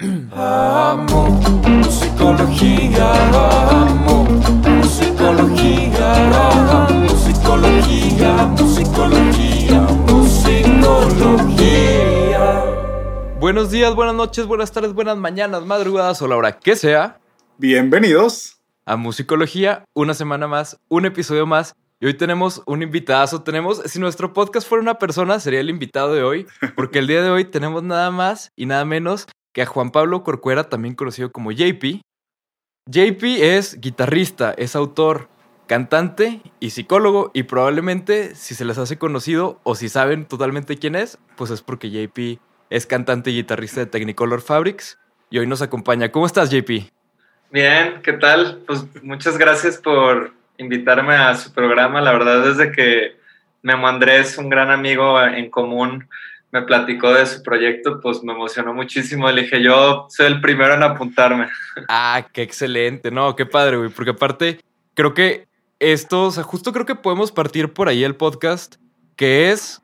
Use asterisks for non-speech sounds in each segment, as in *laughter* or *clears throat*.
Amo musicología, amo musicología, musicología, musicología, musicología. Buenos días, buenas noches, buenas tardes, buenas mañanas, madrugadas o la hora que sea Bienvenidos. a Musicología. Una semana más, un episodio más. Y hoy tenemos un invitadazo. Tenemos, si nuestro podcast fuera una persona, sería el invitado de hoy. Porque el día de hoy tenemos nada más y nada menos que a Juan Pablo Corcuera, también conocido como JP. JP es guitarrista, es autor, cantante y psicólogo. Y probablemente, si se les hace conocido o si saben totalmente quién es, pues es porque JP es cantante y guitarrista de Technicolor Fabrics. Y hoy nos acompaña. ¿Cómo estás, JP? Bien, ¿qué tal? Pues muchas gracias por invitarme a su programa. La verdad, desde que Memo Andrés, un gran amigo en común, me platicó de su proyecto, pues me emocionó muchísimo. Le dije, yo soy el primero en apuntarme. Ah, qué excelente. No, qué padre, güey. Porque aparte, creo que esto, o sea, justo creo que podemos partir por ahí el podcast, que es,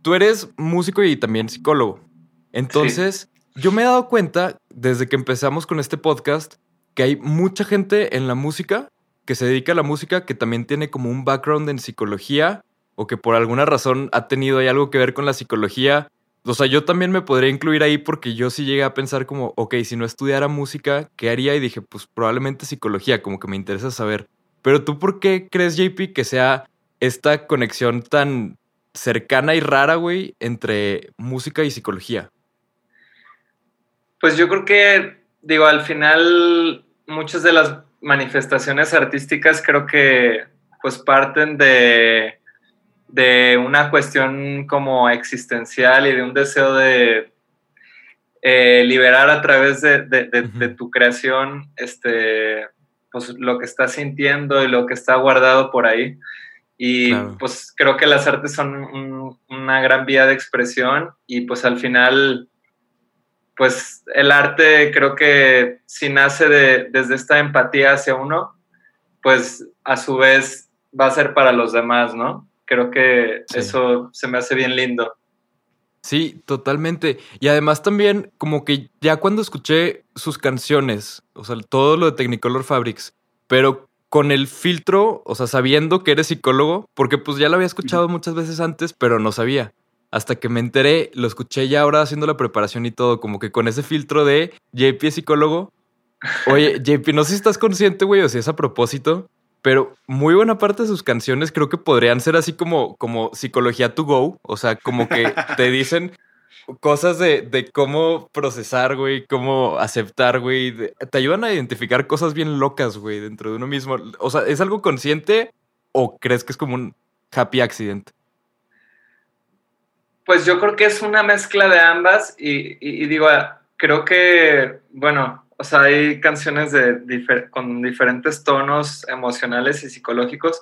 tú eres músico y también psicólogo. Entonces, yo me he dado cuenta, desde que empezamos con este podcast, que hay mucha gente en la música que se dedica a la música que también tiene como un background en psicología o que por alguna razón ha tenido ahí algo que ver con la psicología. O sea, yo también me podría incluir ahí porque yo sí llegué a pensar como, ok, si no estudiara música, ¿qué haría? Y dije, pues probablemente psicología, como que me interesa saber. Pero tú, ¿por qué crees, JP, que sea esta conexión tan cercana y rara, güey, entre música y psicología? Pues yo creo que, digo, al final muchas de las manifestaciones artísticas creo que pues parten de, de una cuestión como existencial y de un deseo de eh, liberar a través de, de- de- de Ujú. tu creación este, pues, lo que estás sintiendo y lo que está guardado por ahí. Y Claro. pues creo que las artes son un- una gran vía de expresión y pues al final pues el arte creo que si nace de, desde esta empatía hacia uno, pues a su vez va a ser para los demás, ¿no? Creo que Sí. eso se me hace bien lindo. Sí, totalmente. Y además también, como que ya cuando escuché sus canciones, o sea, todo lo de Technicolor Fabrics, pero con el filtro, o sea, sabiendo que eres psicólogo, porque pues ya lo había escuchado muchas veces antes, pero no sabía. Hasta que me enteré, lo escuché ya ahora haciendo la preparación y todo, como que con ese filtro de JP es psicólogo. Oye, *laughs* JP, no sé si estás consciente, güey, o si es a propósito, pero muy buena parte de sus canciones creo que podrían ser así como, como psicología to go. O sea, como que te *laughs* dicen cosas de, de cómo procesar, güey, cómo aceptar, güey. de- Te ayudan a identificar cosas bien locas, güey, dentro de uno mismo. O sea, ¿es algo consciente o crees que es como un happy accident? Pues yo creo que es una mezcla de ambas y, y- y digo, ah, creo que, bueno, o sea, hay canciones de difer- con diferentes tonos emocionales y psicológicos,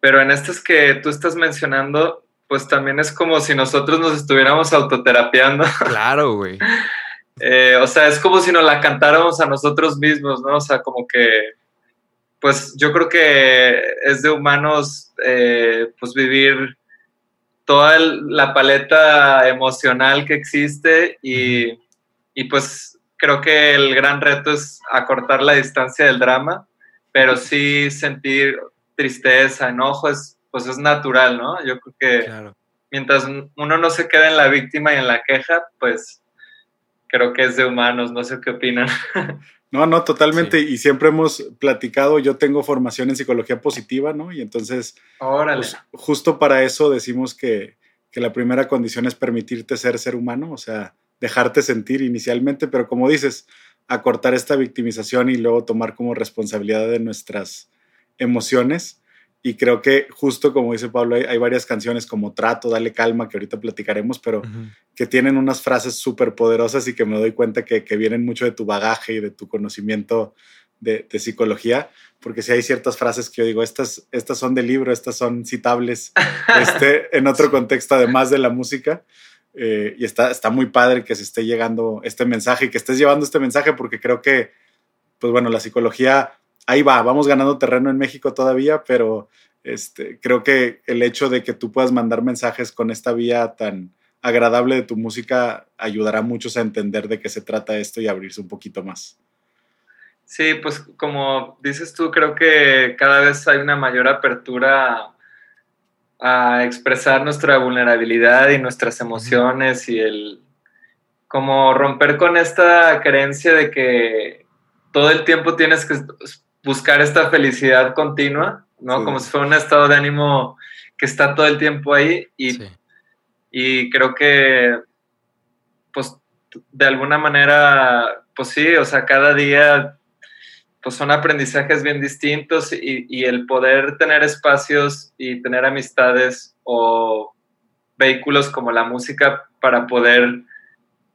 pero en estas que tú estás mencionando, pues también es como si nosotros nos estuviéramos autoterapiando. *laughs* Claro, güey. Eh, o sea, es como si nos la cantáramos a nosotros mismos, ¿no? O sea, como que, pues yo creo que es de humanos, eh, pues vivir toda el- la paleta emocional que existe y, y pues creo que el gran reto es acortar la distancia del drama, pero sí sentir tristeza, enojo, es, pues es natural, ¿no? Yo creo que Claro. mientras uno no se quede en la víctima y en la queja, pues creo que es de humanos, no sé qué opinan. *laughs* No, no, totalmente. Y siempre hemos platicado, yo tengo formación en psicología positiva, ¿no? Y entonces, Órale. pues, justo para eso decimos que, que la primera condición es permitirte ser ser humano, o sea, dejarte sentir inicialmente, pero como dices, acortar esta victimización y luego tomar como responsabilidad de nuestras emociones. Y creo que justo como dice Pablo, hay, hay varias canciones como Trato, Dale Calma, que ahorita platicaremos, pero que tienen unas frases súper poderosas y que me doy cuenta que, que vienen mucho de tu bagaje y de tu conocimiento de, de psicología, porque si hay ciertas frases que yo digo, estas, estas son de libro, estas son citables *laughs* este, en otro contexto además de la música. Eh, y está, está muy padre que se esté llegando este mensaje y que estés llevando este mensaje porque creo que, pues bueno, la psicología, ahí va, vamos ganando terreno en México todavía, pero este, creo que el hecho de que tú puedas mandar mensajes con esta vía tan agradable de tu música ayudará a muchos a entender de qué se trata esto y abrirse un poquito más. Sí, pues como dices tú, creo que cada vez hay una mayor apertura a, expresar nuestra vulnerabilidad y nuestras emociones y el como romper con esta creencia de que todo el tiempo tienes que buscar esta felicidad continua, ¿no? Como si fuera un estado de ánimo que está todo el tiempo ahí y, y creo que, pues, de alguna manera, pues sí, o sea, cada día pues son aprendizajes bien distintos y, y, el poder tener espacios y tener amistades o vehículos como la música para poder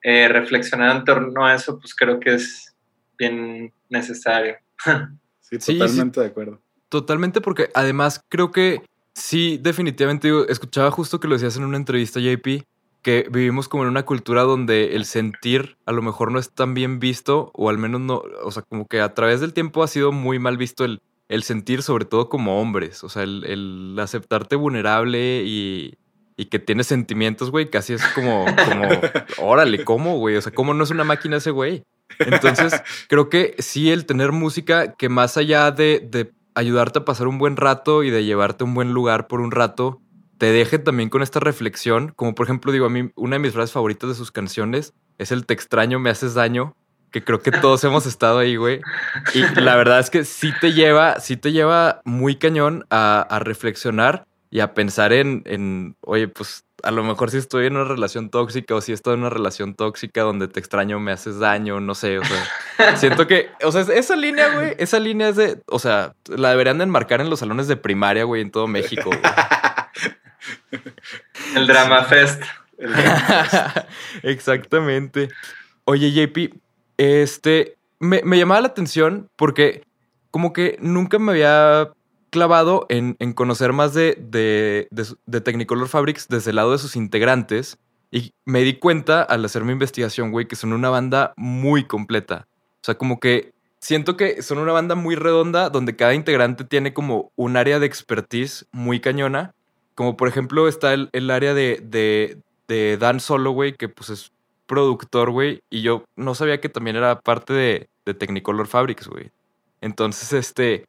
eh, reflexionar en torno a eso, pues creo que es bien necesario. *laughs* Sí, totalmente de acuerdo. Totalmente, porque además creo que sí, definitivamente, escuchaba justo que lo decías en una entrevista, JP, que vivimos como en una cultura donde el sentir a lo mejor no es tan bien visto, o al menos no, o sea, como que a través del tiempo ha sido muy mal visto el, el sentir, sobre todo como hombres, o sea, el, el aceptarte vulnerable y, y que tiene sentimientos, güey, casi es como, como, *laughs* órale, ¿cómo, güey? O sea, ¿cómo no es una máquina ese güey? Entonces, creo que sí, el tener música que más allá de, de ayudarte a pasar un buen rato y de llevarte a un buen lugar por un rato, te deje también con esta reflexión, como por ejemplo, digo, a mí una de mis frases favoritas de sus canciones es el te extraño, me haces daño, que creo que todos *laughs* hemos estado ahí, güey. Y la verdad es que sí te lleva, sí te lleva muy cañón a, a reflexionar y a pensar en, en, oye, pues a lo mejor si estoy en una relación tóxica o si estoy en una relación tóxica donde te extraño, me haces daño, no sé, o sea, siento que, o sea, esa línea, güey, esa línea es de, o sea, la deberían de enmarcar en los salones de primaria, güey, en todo México. El Drama Fest. *laughs* Exactamente. Oye, JP, este, me, me llamaba la atención porque como que nunca me había clavado en, conocer más de, de, de, Technicolor Fabrics desde el lado de sus integrantes y me di cuenta al hacer mi investigación, güey, que son una banda muy completa. O sea, como que siento que son una banda muy redonda donde cada integrante tiene como un área de expertise muy cañona. Como por ejemplo está el, el área de, de, Dan Solo, güey, que pues es productor, güey, y yo no sabía que también era parte de, de Technicolor Fabrics, güey. Entonces, este,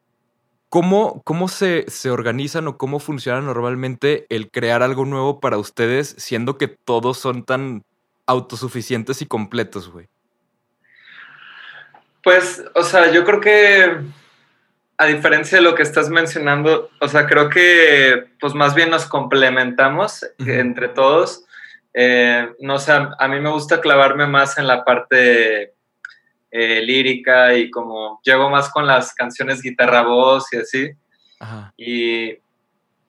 ¿Cómo, cómo se, se, organizan o cómo funciona normalmente el crear algo nuevo para ustedes, siendo que todos son tan autosuficientes y completos, güey? Pues, o sea, yo creo que a diferencia de lo que estás mencionando, o sea, creo que pues más bien nos complementamos entre todos. Eh, no sé, a mí me gusta clavarme más en la parte eh, lírica y como llego más con las canciones guitarra-voz y así. Y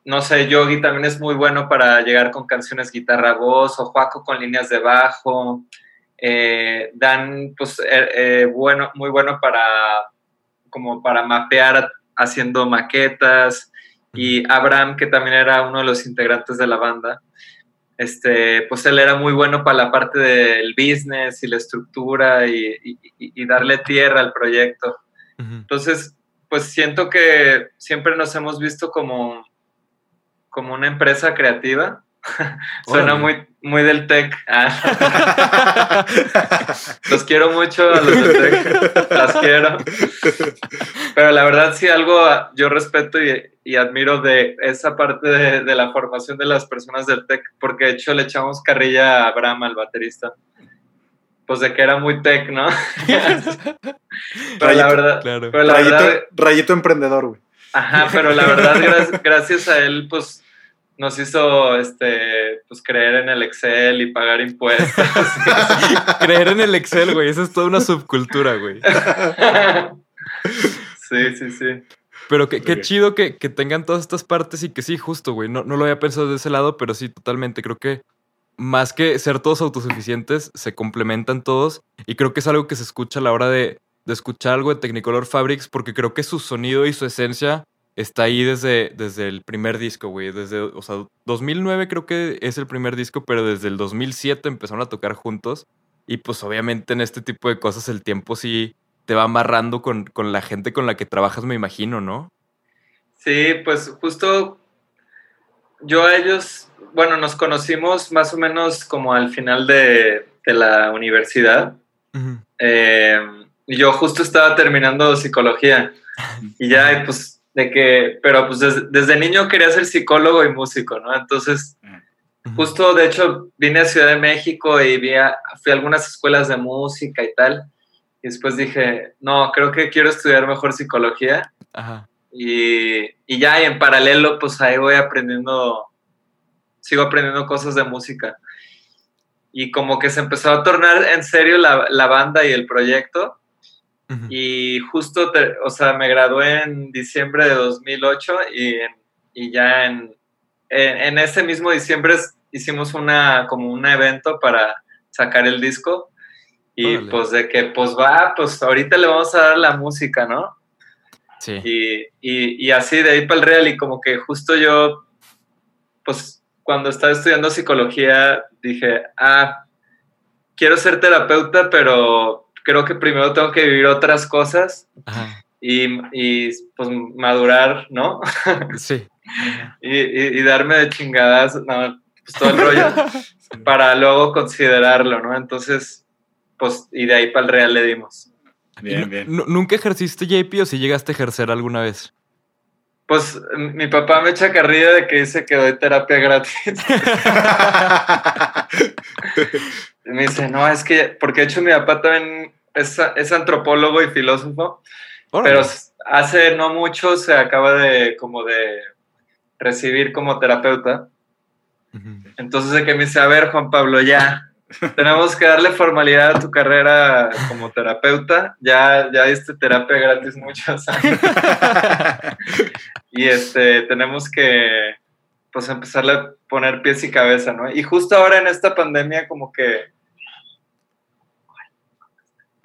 no sé, Yogi también es muy bueno para llegar con canciones guitarra-voz o Juaco con líneas de bajo. Eh, Dan, pues, bueno, muy bueno para como para mapear haciendo maquetas. Y Abraham, que también era uno de los integrantes de la banda, este, pues él era muy bueno para la parte del business y la estructura y, darle tierra al proyecto. Entonces, pues siento que siempre nos hemos visto como, como una empresa creativa. *laughs* Suena muy, muy del tech. Ah. *laughs* los quiero mucho a los del tech. Las quiero. Pero la verdad, sí, algo yo respeto y, admiro de esa parte de, la formación de las personas del tech, porque de hecho le echamos carrilla a Abraham, al baterista. Pues de que era muy tech, ¿no? *laughs* pero la verdad. Pero la rayito, verdad, rayito emprendedor, güey. Ajá, pero la verdad, gracias a él, pues nos hizo este pues creer en el Excel y pagar impuestos. *laughs* creer en el Excel, güey, esa es toda una subcultura, güey. sí, sí, sí. Pero qué, qué chido que, tengan todas estas partes y que sí, justo, güey. No, no lo había pensado de ese lado, pero sí, totalmente. Creo que más que ser todos autosuficientes, se complementan todos. Y creo que es algo que se escucha a la hora de, de escuchar algo de Technicolor Fabrics, porque creo que su sonido y su esencia está ahí desde, desde el primer disco, güey. Desde, o sea, 2009 creo que es el primer disco, pero desde el 2007 empezaron a tocar juntos. Y pues obviamente en este tipo de cosas el tiempo sí te va amarrando con, con la gente con la que trabajas, me imagino, ¿no? Sí, pues justo yo a ellos, bueno, nos conocimos más o menos como al final de, de la universidad. Eh, y yo justo estaba terminando psicología *laughs* y ya pues de que, pero pues desde, desde niño quería ser psicólogo y músico, ¿no? Entonces, Ujú. justo de hecho vine a Ciudad de México y vi a- fui a algunas escuelas de música y tal. Y después dije, no, creo que quiero estudiar mejor psicología. Ajá. Y, y ya, y en paralelo, pues ahí voy aprendiendo, sigo aprendiendo cosas de música. Y como que se empezó a tornar en serio la, la banda y el proyecto. Y justo, te- o sea, me gradué en diciembre de 2008 y, y ya en, en, en ese mismo diciembre hicimos una, como un evento para sacar el disco. Y Órale. pues de que, pues va, pues ahorita le vamos a dar la música, ¿no? Sí. Y, y, y así de ahí para el real y como que justo yo, pues cuando estaba estudiando psicología, dije, ah, quiero ser terapeuta, pero creo que primero tengo que vivir otras cosas Ajá. y, y pues madurar, ¿no? *laughs* Sí. y, y- y darme de chingadas, no, pues todo el rollo, *laughs* para luego considerarlo, ¿no? Entonces, pues, y de ahí para el real le dimos. Bien, bien. Nu- ¿Nunca ejerciste JP o si llegaste a ejercer alguna vez? Pues mi papá me echa carrilla de que dice que doy terapia gratis. *laughs* Me dice, no, es que, porque de hecho mi papá también es, es antropólogo y filósofo, Órale. pero hace no mucho se acaba de como de recibir como terapeuta. Entonces de que me dice, a ver, Juan Pablo, ya, *laughs* tenemos que darle formalidad a tu carrera como terapeuta. Ya, ya diste terapia gratis muchos años. *laughs* y este, tenemos que, pues, empezarle a poner pies y cabeza, ¿no? Y justo ahora en esta pandemia como que...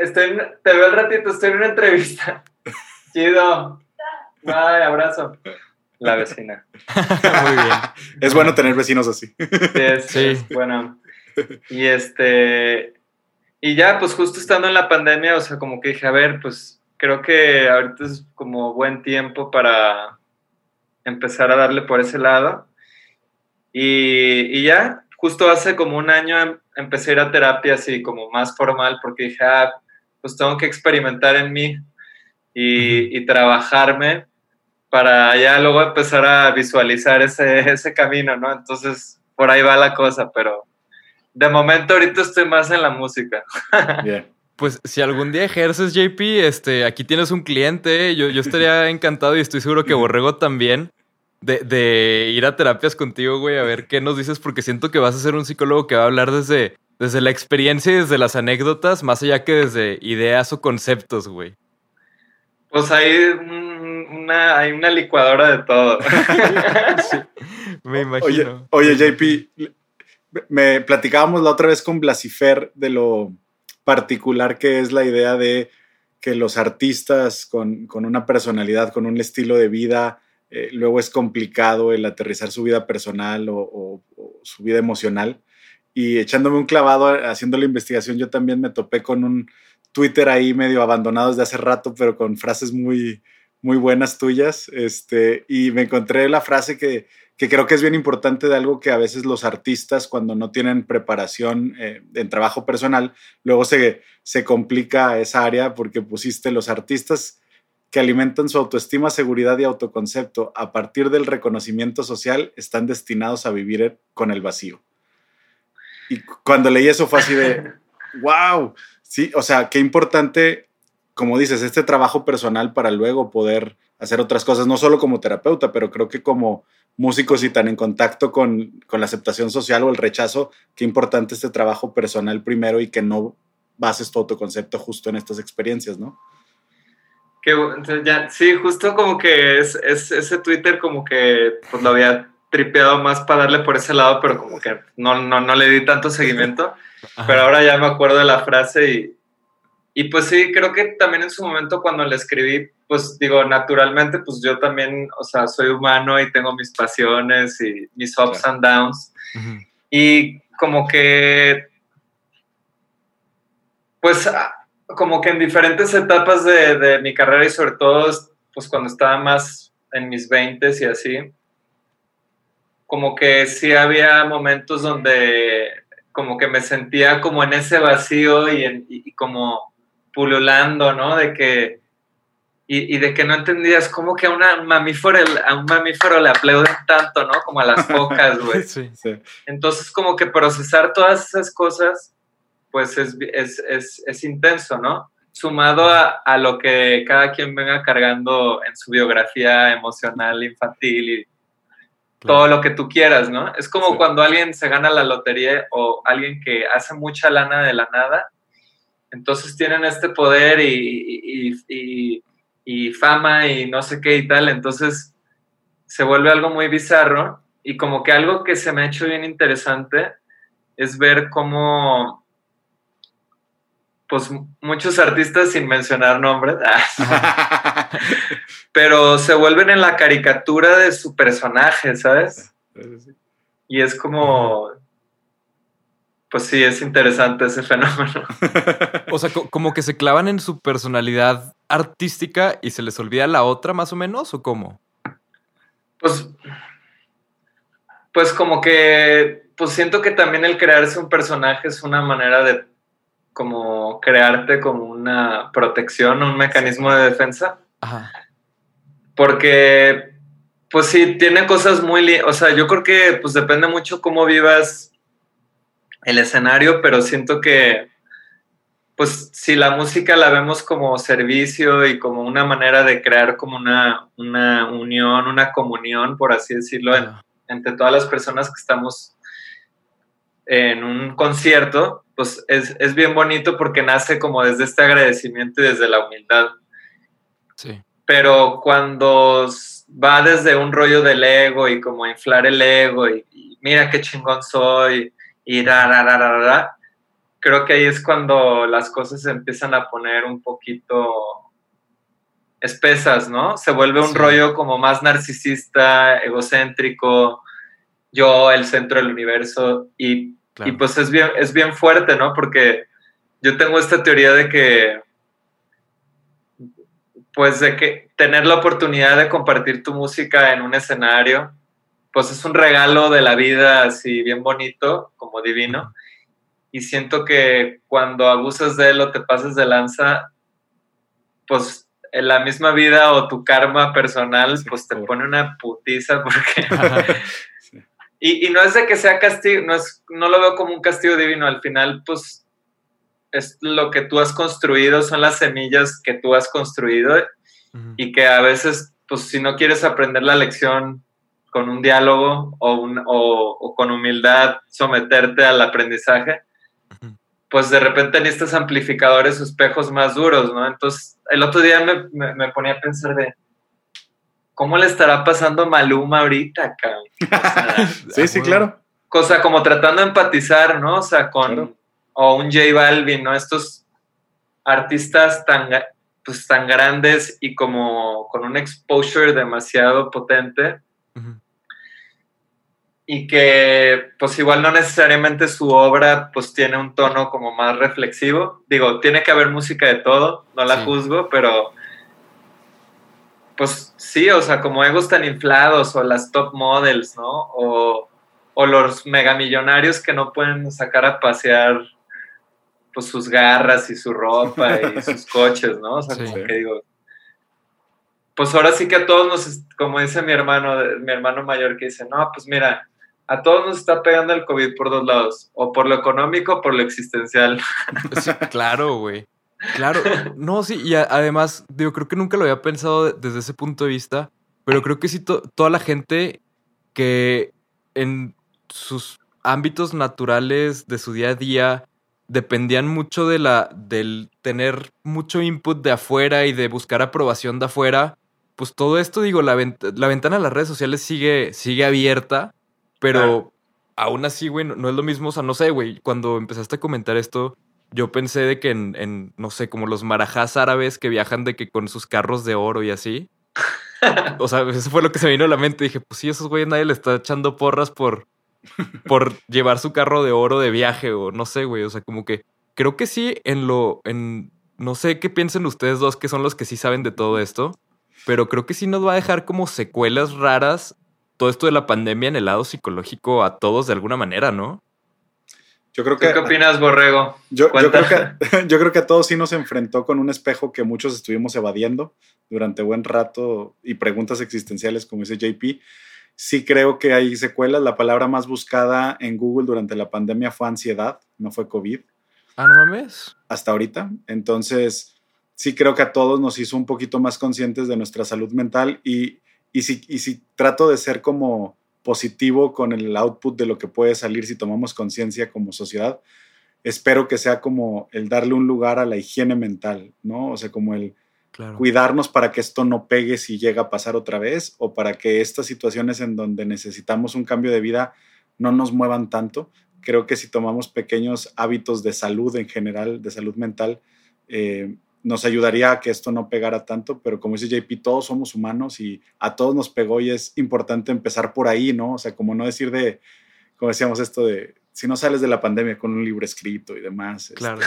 Estoy, en- te veo el ratito, estoy en una entrevista. *laughs* Chido. Bye, abrazo. La vecina. *laughs* Muy bien. Es bueno tener vecinos así. Sí, es, Sí. es bueno. Y este, y ya, pues justo estando en la pandemia, o sea, como que dije, a ver, pues creo que ahorita es como buen tiempo para empezar a darle por ese lado. Y, y ya, justo hace como un año em- empecé a ir a terapia así como más formal porque dije, ah, pues tengo que experimentar en mí y, y trabajarme para ya luego empezar a visualizar ese, ese camino, ¿no? Entonces, por ahí va la cosa, pero de momento ahorita estoy más en la música. *laughs* Bien. Pues si algún día ejerces JP, este, aquí tienes un cliente. Yo, yo estaría *laughs* encantado y estoy seguro que Borrego también de, de ir a terapias contigo, güey, a ver qué nos dices, porque siento que vas a ser un psicólogo que va a hablar desde, desde la experiencia y desde las anécdotas, más allá que desde ideas o conceptos, güey. Pues hay un- una, hay una licuadora de todo. *laughs* Me Oye, imagino. oye, JP, me platicábamos la otra vez con Blasifer de lo particular que es la idea de que los artistas con, con una personalidad, con un estilo de vida, eh, luego es complicado el aterrizar su vida personal o, su vida emocional. Y echándome un clavado haciendo la investigación, yo también me topé con un Twitter ahí medio abandonado desde hace rato, pero con frases muy, muy buenas tuyas. Este, y me encontré la frase que, que creo que es bien importante de algo que a veces los artistas cuando no tienen preparación eh, en trabajo personal, luego se, se complica esa área porque pusiste los artistas que alimentan su autoestima, seguridad y autoconcepto a partir del reconocimiento social están destinados a vivir con el vacío. Y cu- cuando leí eso fue así de, *laughs* wow, sí, o sea, qué importante, como dices, este trabajo personal para luego poder hacer otras cosas, no solo como terapeuta, pero creo que como músicos y tan en contacto con, con la aceptación social o el rechazo, qué importante este trabajo personal primero y que no bases tu autoconcepto justo en estas experiencias, ¿no? Que, ya, sí, justo como que es, es- ese Twitter como que pues lo había tripeado más para darle por ese lado, pero como que no, no, no le di tanto seguimiento. Ajá. Pero ahora ya me acuerdo de la frase y, y pues sí, creo que también en su momento cuando le escribí, pues digo, naturalmente, pues yo también, o sea, soy humano y tengo mis pasiones y mis ups Claro. and downs. Ujú. Y como que, pues, como que en diferentes etapas de, de mi carrera y sobre todo, pues cuando estaba más en mis 20 y así, como que sí había momentos donde como que me sentía como en ese vacío y, en- y- como pululando, ¿no? De que, y, y de que no entendías cómo que a, una mamífero, a un mamífero le aplauden tanto, ¿no? Como a las *laughs* focas, güey. Sí. Sí. Entonces, como que procesar todas esas cosas, pues es, es, es, es intenso, ¿no? Sumado a, a lo que cada quien venga cargando en su biografía emocional, infantil y todo lo que tú quieras, ¿no? Es como Sí. cuando alguien se gana la lotería o alguien que hace mucha lana de la nada, entonces tienen este poder y, y- y- y fama y no sé qué y tal, entonces se vuelve algo muy bizarro y como que algo que se me ha hecho bien interesante es ver cómo pues muchos artistas sin mencionar nombres, *laughs* pero se vuelven en la caricatura de su personaje, ¿sabes? Y es como, pues sí, es interesante ese fenómeno. *laughs* O sea, co- como que se clavan en su personalidad artística y se les olvida la otra, más o menos, o cómo? Pues, pues como que, pues siento que también el crearse un personaje es una manera de como crearte como una protección, un mecanismo de defensa. Ajá. Porque, pues sí, tiene cosas muy... O sea, yo creo que pues depende mucho cómo vivas el escenario, pero siento que, pues si la música la vemos como servicio y como una manera de crear como una, una unión, una comunión, por así decirlo, en- entre todas las personas que estamos en un concierto, pues es, es bien bonito porque nace como desde este agradecimiento y desde la humildad Sí. pero cuando va desde un rollo del ego y como inflar el ego y, y mira qué chingón soy y ra, ra, ra, ra, ra, creo que ahí es cuando las cosas se empiezan a poner un poquito espesas, ¿no? Se vuelve un Sí. rollo como más narcisista, egocéntrico, yo el centro del universo y Claro. y pues es bien, es bien fuerte, ¿no? Porque yo tengo esta teoría de que, pues de que tener la oportunidad de compartir tu música en un escenario, pues es un regalo de la vida así bien bonito, como divino. Y siento que cuando abusas de él o te pasas de lanza, pues en la misma vida o tu karma personal, Sí, pues te pone una putiza *laughs* porque... Y, y no es de que sea castigo, no, es, no lo veo como un castigo divino, al final pues es lo que tú has construido, son las semillas que tú has construido Ujú. y que a veces pues si no quieres aprender la lección con un diálogo o, un- o- o con humildad someterte al aprendizaje, Ujú. pues de repente necesitas amplificadores o espejos más duros, ¿no? Entonces el otro día me, me- me ponía a pensar de... ¿Cómo le estará pasando a Maluma ahorita, cabrón? O sea, *laughs* Sí, sí, Ah, claro. cosa como tratando de empatizar, ¿no? O sea, con Claro. o un J Balvin, ¿no? Estos artistas tan, pues, tan grandes y como con un exposure demasiado potente y que pues igual no necesariamente su obra pues tiene un tono como más reflexivo. Digo, tiene que haber música de todo, no la Sí. juzgo, pero pues sí, o sea, como egos tan inflados o las top models, ¿no? O, o los megamillonarios que no pueden sacar a pasear pues sus garras y su ropa y *laughs* sus coches, ¿no? O sea, Sí. como que digo, pues ahora sí que a todos nos, como dice mi hermano, mi hermano mayor que dice, no, pues mira, a todos nos está pegando el COVID por dos lados, o por lo económico o por lo existencial. Sí, claro, güey. Claro. No, sí, y a- además, digo, creo que nunca lo había pensado de- desde ese punto de vista, pero creo que sí, to- toda la gente que en sus ámbitos naturales de su día a día dependían mucho de la, del tener mucho input de afuera y de buscar aprobación de afuera, pues todo esto, digo, la, vent- la ventana a las redes sociales sigue, sigue abierta, pero Claro. aún así, güey, no, no es lo mismo, o sea, no sé, güey, cuando empezaste a comentar esto, yo pensé de que en, no sé, como los marajás árabes que viajan de que con sus carros de oro y así. O sea, eso fue lo que se me vino a la mente. Dije, pues sí, esos güeyes nadie le está echando porras por, por llevar su carro de oro de viaje o no sé, güey. O sea, como que creo que sí en lo, en, no sé qué piensen ustedes dos que son los que sí saben de todo esto, pero creo que sí nos va a dejar como secuelas raras todo esto de la pandemia en el lado psicológico a todos de alguna manera, ¿no? Yo creo ¿Tú que qué opinas, Borrego? Yo, yo creo que, *laughs* yo creo que a todos sí nos enfrentó con un espejo que muchos estuvimos evadiendo durante buen rato y preguntas existenciales, como dice JP. Sí creo que hay secuelas. La palabra más buscada en Google durante la pandemia fue ansiedad, no fue COVID, Ah, no mames. hasta ahorita. Entonces, sí creo que a todos nos hizo un poquito más conscientes de nuestra salud mental y, y, si, y si trato de ser como positivo con el output de lo que puede salir si tomamos conciencia como sociedad, espero que sea como el darle un lugar a la higiene mental, ¿no? O sea, como el Claro. cuidarnos para que esto no pegue si llega a pasar otra vez o para que estas situaciones en donde necesitamos un cambio de vida no nos muevan tanto. Creo que si tomamos pequeños hábitos de salud en general, de salud mental, eh, nos ayudaría a que esto no pegara tanto, pero como dice JP, todos somos humanos y a todos nos pegó y es importante empezar por ahí, ¿no? O sea, como no decir de, como decíamos esto de, si no sales de la pandemia con un libro escrito y demás, este, Claro.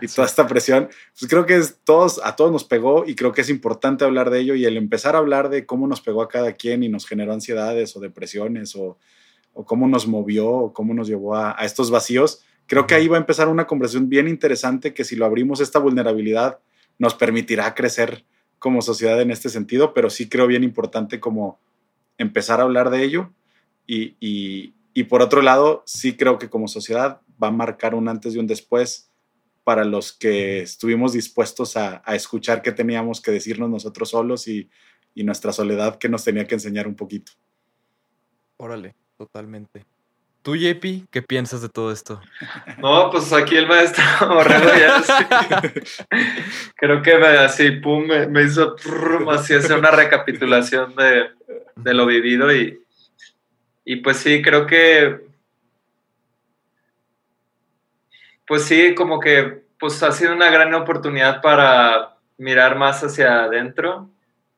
y toda esta presión, pues creo que es todos, a todos nos pegó y creo que es importante hablar de ello y el empezar a hablar de cómo nos pegó a cada quien y nos generó ansiedades o depresiones o, o cómo nos movió o cómo nos llevó a, a estos vacíos, creo que ahí va a empezar una conversación bien interesante que si lo abrimos esta vulnerabilidad nos permitirá crecer como sociedad en este sentido, pero sí creo bien importante como empezar a hablar de ello y, y, por otro lado, sí creo que como sociedad va a marcar un antes y un después para los que estuvimos dispuestos a, a escuchar qué teníamos que decirnos nosotros solos y, y nuestra soledad que nos tenía que enseñar un poquito. Órale, totalmente. Tú, JP, ¿qué piensas de todo esto? No, pues aquí el maestro *laughs* Borrego ya *laughs* creo que me, así, pum, me, me hizo prum, así hacer una recapitulación de, de lo vivido y, y pues sí, creo que pues sí, como que pues ha sido una gran oportunidad para mirar más hacia adentro,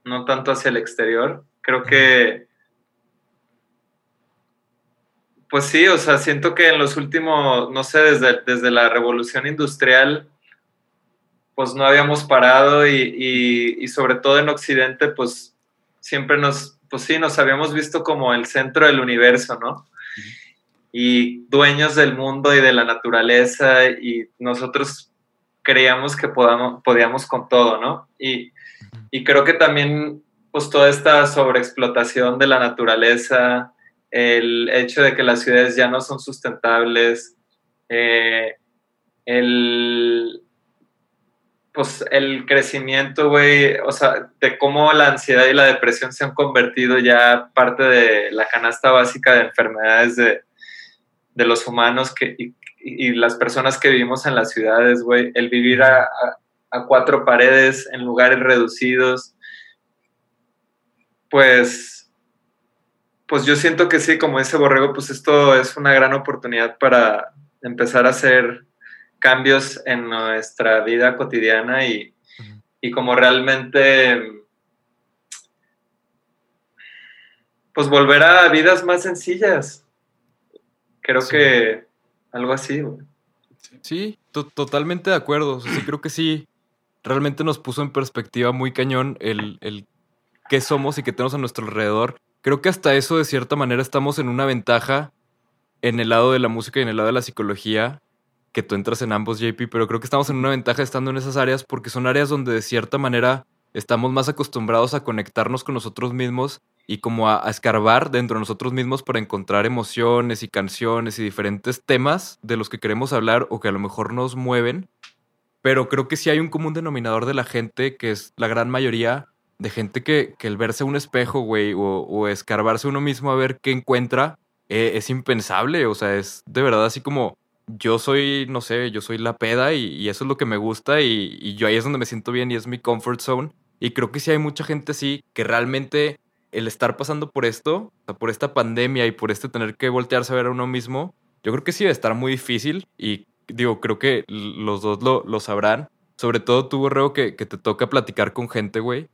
no tanto hacia el exterior. Creo que pues sí, o sea, siento que en los últimos, no sé, desde, desde la revolución industrial, pues no habíamos parado y, y, sobre todo en Occidente, pues siempre nos, pues sí, nos habíamos visto como el centro del universo, ¿no? Y dueños del mundo y de la naturaleza y nosotros creíamos que podamos, podíamos con todo, ¿no? Y, y creo que también, pues toda esta sobreexplotación de la naturaleza, el hecho de que las ciudades ya no son sustentables, eh, el, pues el crecimiento, güey, o sea, de cómo la ansiedad y la depresión se han convertido ya parte de la canasta básica de enfermedades de, de los humanos que, y, y, las personas que vivimos en las ciudades, güey, el vivir a, a, a cuatro paredes en lugares reducidos, pues pues yo siento que sí, como dice Borrego, pues esto es una gran oportunidad para empezar a hacer cambios en nuestra vida cotidiana y, uh -huh. y como realmente pues volver a vidas más sencillas. Creo sí. que algo así. Güey. Sí, to totalmente de acuerdo. O sea, sí, creo que sí, realmente nos puso en perspectiva muy cañón el, el qué somos y qué tenemos a nuestro alrededor creo que hasta eso de cierta manera estamos en una ventaja en el lado de la música y en el lado de la psicología, que tú entras en ambos, JP, pero creo que estamos en una ventaja estando en esas áreas porque son áreas donde de cierta manera estamos más acostumbrados a conectarnos con nosotros mismos y como a, escarbar dentro de nosotros mismos para encontrar emociones y canciones y diferentes temas de los que queremos hablar o que a lo mejor nos mueven. Pero creo que sí hay un común denominador de la gente, que es la gran mayoría, de gente que, que el verse un espejo, güey, o, o, escarbarse uno mismo a ver qué encuentra, eh, es impensable. O sea, es de verdad así como yo soy, no sé, yo soy la peda y, eso es lo que me gusta y, yo ahí es donde me siento bien y es mi comfort zone. Y creo que sí hay mucha gente así que realmente el estar pasando por esto, o por esta pandemia y por este tener que voltearse a ver a uno mismo, yo creo que sí debe estar muy difícil y digo, creo que los dos lo, lo sabrán. Sobre todo tú, Borrego, que, que te toca platicar con gente, güey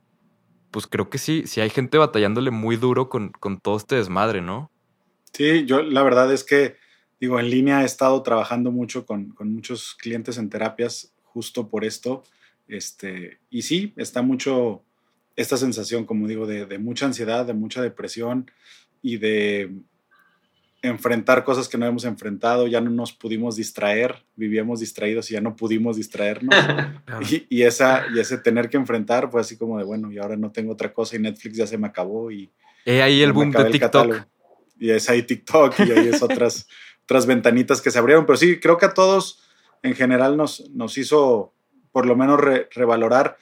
pues creo que sí, sí hay gente batallándole muy duro con, con todo este desmadre, ¿no? Sí, yo la verdad es que, digo, en línea he estado trabajando mucho con, con muchos clientes en terapias justo por esto. Este, y sí, está mucho esta sensación, como digo, de, de mucha ansiedad, de mucha depresión. y de enfrentar cosas que no hemos enfrentado, ya no nos pudimos distraer, vivíamos distraídos y ya no pudimos distraernos. *laughs* Y, y esa, y ese tener que enfrentar fue así como de, bueno, y ahora no tengo otra cosa y Netflix ya se me acabó y... He ahí el boom de TikTok. catálogo. Y es ahí TikTok y ahí es otras, *laughs* otras ventanitas que se abrieron. Pero sí, creo que a todos en general nos, nos hizo por lo menos re- revalorar.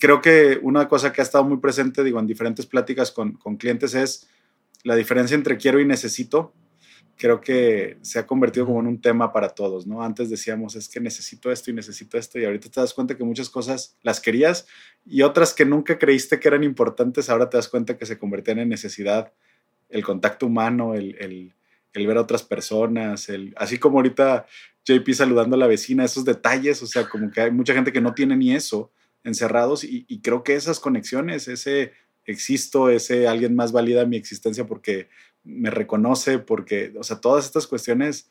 Creo que una cosa que ha estado muy presente, digo, en diferentes pláticas con, con clientes es la diferencia entre quiero y necesito. Creo que se ha convertido como en un tema para todos, ¿no? Antes decíamos, es que necesito esto y necesito esto, y ahorita te das cuenta que muchas cosas las querías y otras que nunca creíste que eran importantes, ahora te das cuenta que se convertían en necesidad. El contacto humano, el, el, el ver a otras personas, el, así como ahorita JP saludando a la vecina, esos detalles, o sea, como que hay mucha gente que no tiene ni eso encerrados y, y creo que esas conexiones, ese existo, ese alguien más valida mi existencia porque me reconoce, porque, o sea, todas estas cuestiones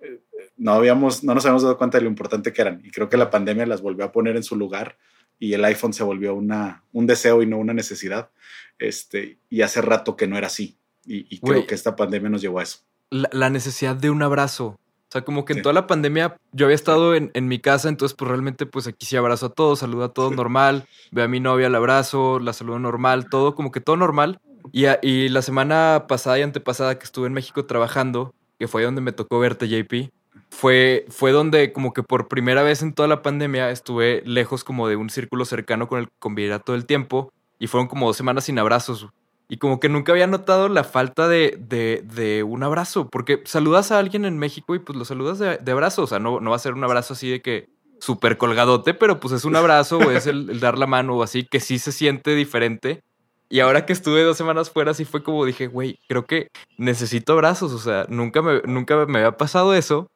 eh, no habíamos, no nos habíamos dado cuenta de lo importante que eran y creo que la pandemia las volvió a poner en su lugar y el iPhone se volvió una, un deseo y no una necesidad. Este, y hace rato que no era así. Y, y creo que esta pandemia nos llevó a eso. La, la necesidad de un abrazo. O sea, como que en Sí. toda la pandemia yo había estado en, en mi casa, entonces pues realmente pues aquí sí abrazo a todos, saludo a todos normal, veo a mi novia, la abrazo, la saludo normal, todo como que todo normal. Y, la semana pasada y antepasada que estuve en México trabajando, que fue donde me tocó verte, JP, fue, fue donde como que por primera vez en toda la pandemia estuve lejos como de un círculo cercano con el que conviviera todo el tiempo y fueron como dos semanas sin abrazos. Y como que nunca había notado la falta de, de, de un abrazo, porque saludas a alguien en México y pues lo saludas de, de abrazo, o sea, no, no va a ser un abrazo así de que súper colgadote, pero pues es un abrazo o es el, el dar la mano o así, que sí se siente diferente. Y ahora que estuve dos semanas fuera, sí fue como dije, güey, creo que necesito abrazos, o sea, nunca me, nunca me había pasado eso,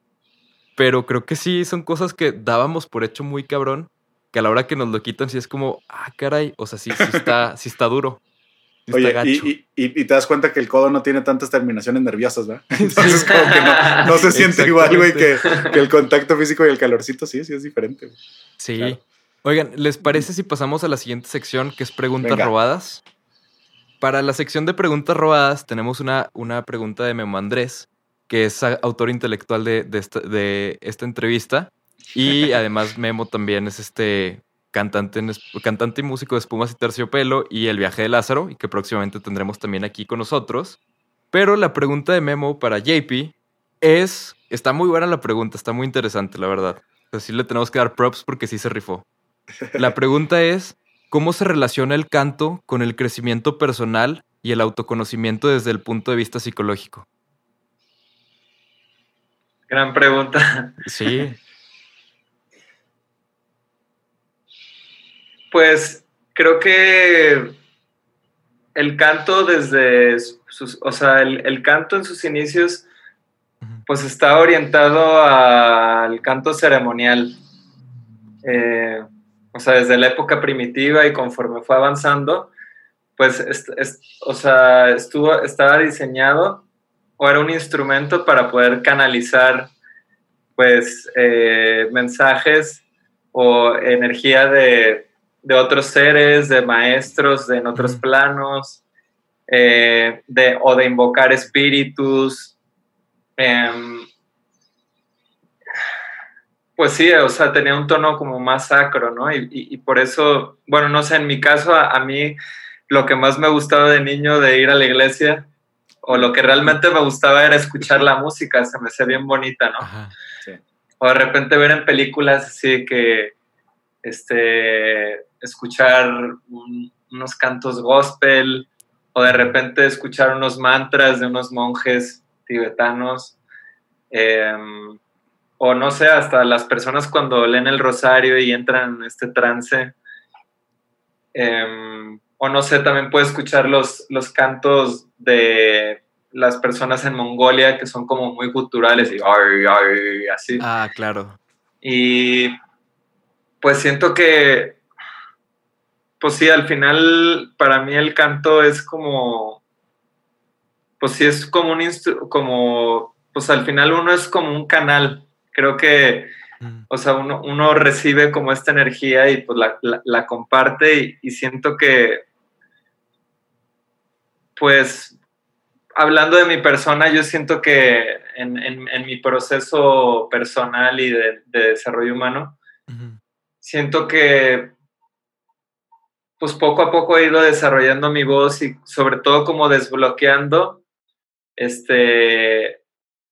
pero creo que sí son cosas que dábamos por hecho muy cabrón, que a la hora que nos lo quitan sí es como, ah, caray, o sea, sí, sí está, *laughs* sí está duro. sí está Oye, y, gacho. y- y- y te das cuenta que el codo no tiene tantas terminaciones nerviosas, ¿verdad? *laughs* *laughs* Entonces, como que no, no se siente igual, güey, que, que el contacto físico y el calorcito, sí, sí es diferente. güey. Sí. Claro. Oigan, ¿les parece si pasamos a la siguiente sección que es preguntas Venga. robadas? Para la sección de preguntas robadas tenemos una, una pregunta de Memo Andrés, que es autor intelectual de, de esta, de esta entrevista. Y *laughs* además Memo también es este cantante, en cantante y músico de Espumas y Terciopelo y El viaje de Lázaro, y que próximamente tendremos también aquí con nosotros. Pero la pregunta de Memo para JP es... Está muy buena la pregunta, está muy interesante, la verdad. Así le tenemos que dar props porque sí se rifó. La pregunta es, ¿cómo se relaciona el canto con el crecimiento personal y el autoconocimiento desde el punto de vista psicológico? Gran pregunta. Sí, *laughs* Pues creo que el canto desde sus, o sea, el, el canto en sus inicios, pues está orientado al canto ceremonial. Eh, o sea, desde la época primitiva y conforme fue avanzando, pues, es- es- o sea, estuvo, estaba diseñado o era un instrumento para poder canalizar, pues, eh, mensajes o energía de, de otros seres, de maestros, de en otros planos, eh, de, o de invocar espíritus. em, pues sí, o sea, tenía un tono como más sacro, ¿no? Y, y- y por eso, bueno, no sé, en mi caso, a, a mí lo que más me gustaba de niño de ir a la iglesia, o lo que realmente me gustaba era escuchar la música, se me hacía bien bonita, ¿no? ajá. o de repente ver en películas así que este escuchar un- unos cantos gospel o de repente escuchar unos mantras de unos monjes tibetanos em, o no sé hasta las personas cuando leen el rosario y entran en este trance Em, o no sé también puedo escuchar los, los cantos de las personas en Mongolia que son como muy culturales y ay, ay, así. Ah, claro. Y pues siento que, pues sí, al final para mí el canto es como, pues sí es como un como, pues al final uno es como un canal. Creo que, Mm. o sea, uno, uno recibe como esta energía y pues la, la- la comparte y, y siento que, pues, hablando de mi persona, yo siento que en, en- en mi proceso personal y de, de desarrollo humano, siento que pues poco a poco he ido desarrollando mi voz y sobre todo como desbloqueando este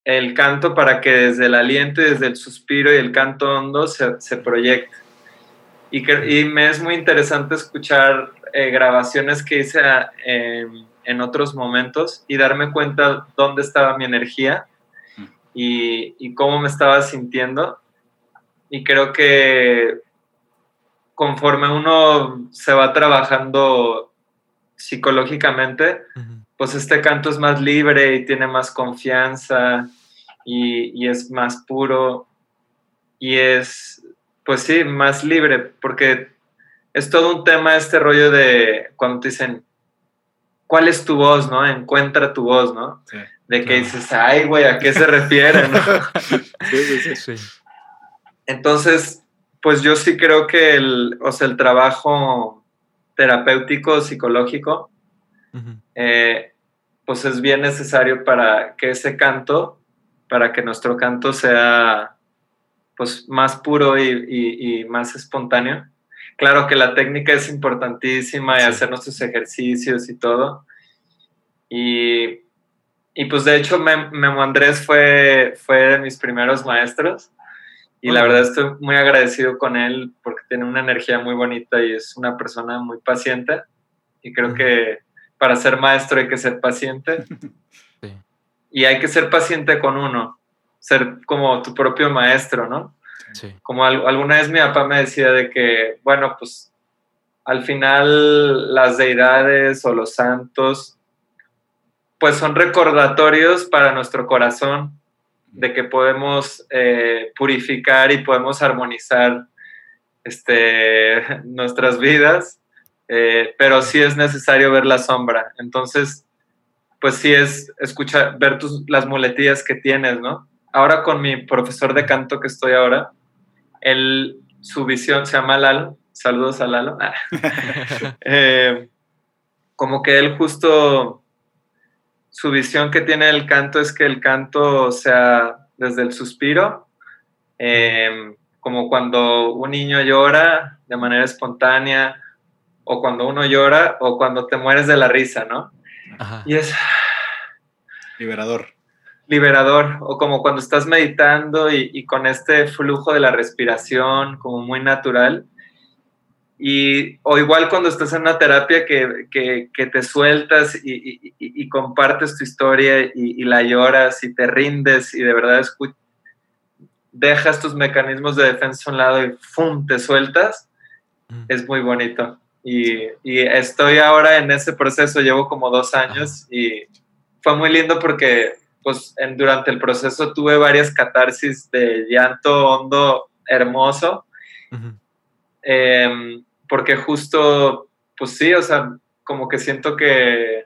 el canto para que desde el aliento desde el suspiro y el canto hondo se, se proyecte. Y, que, y me es muy interesante escuchar eh, grabaciones que hice a- en, en otros momentos y darme cuenta dónde estaba mi energía y, y cómo me estaba sintiendo. Y creo que conforme uno se va trabajando psicológicamente. Pues este canto es más libre y tiene más confianza y, y es más puro y es, pues sí, más libre, porque es todo un tema este rollo de cuando te dicen, ¿cuál es tu voz, no? Encuentra tu voz, ¿no? Sí. De que Claro. dices, ay, güey, ¿a qué se refiere, no? *laughs* Sí, sí, sí. Entonces, pues yo sí creo que el, o sea, el trabajo terapéutico, psicológico, eh, pues es bien necesario para que ese canto, para que nuestro canto sea pues más puro y, y- y más espontáneo. Claro que la técnica es importantísima y hacer nuestros ejercicios y todo. Y, y pues de hecho Mem- Memo Andrés fue, fue de mis primeros maestros y la verdad estoy muy agradecido con él porque tiene una energía muy bonita y es una persona muy paciente y creo que para ser maestro hay que ser paciente *laughs* Sí. y hay que ser paciente con uno, ser como tu propio maestro, ¿no? Sí. Como al- alguna vez mi papá me decía de que, bueno, pues al final las deidades o los santos, pues son recordatorios para nuestro corazón de que podemos eh, purificar y podemos armonizar este, *laughs* nuestras vidas, eh, pero sí es necesario ver la sombra. Entonces, pues sí es escuchar, ver tus, las muletillas que tienes, ¿no? Ahora con mi profesor de canto que estoy ahora, él, su visión se llama Lalo, saludos a Lalo, *laughs* Eh, como que él justo, su visión que tiene del canto es que el canto sea desde el suspiro, eh, como cuando un niño llora de manera espontánea, o cuando uno llora, o cuando te mueres de la risa, ¿no? Ajá. Y es Liberador. liberador, o como cuando estás meditando y, y con este flujo de la respiración como muy natural. Y, o igual cuando estás en una terapia que, que, que te sueltas y, y- y- y compartes tu historia y, y la lloras y te rindes y de verdad escu- dejas tus mecanismos de defensa a un lado y ¡fum! te sueltas, Ujú. es muy bonito. Y, y estoy ahora en ese proceso, llevo como dos años y fue muy lindo porque pues en, durante el proceso tuve varias catarsis de llanto hondo hermoso, em, porque justo, pues sí, o sea, como que siento que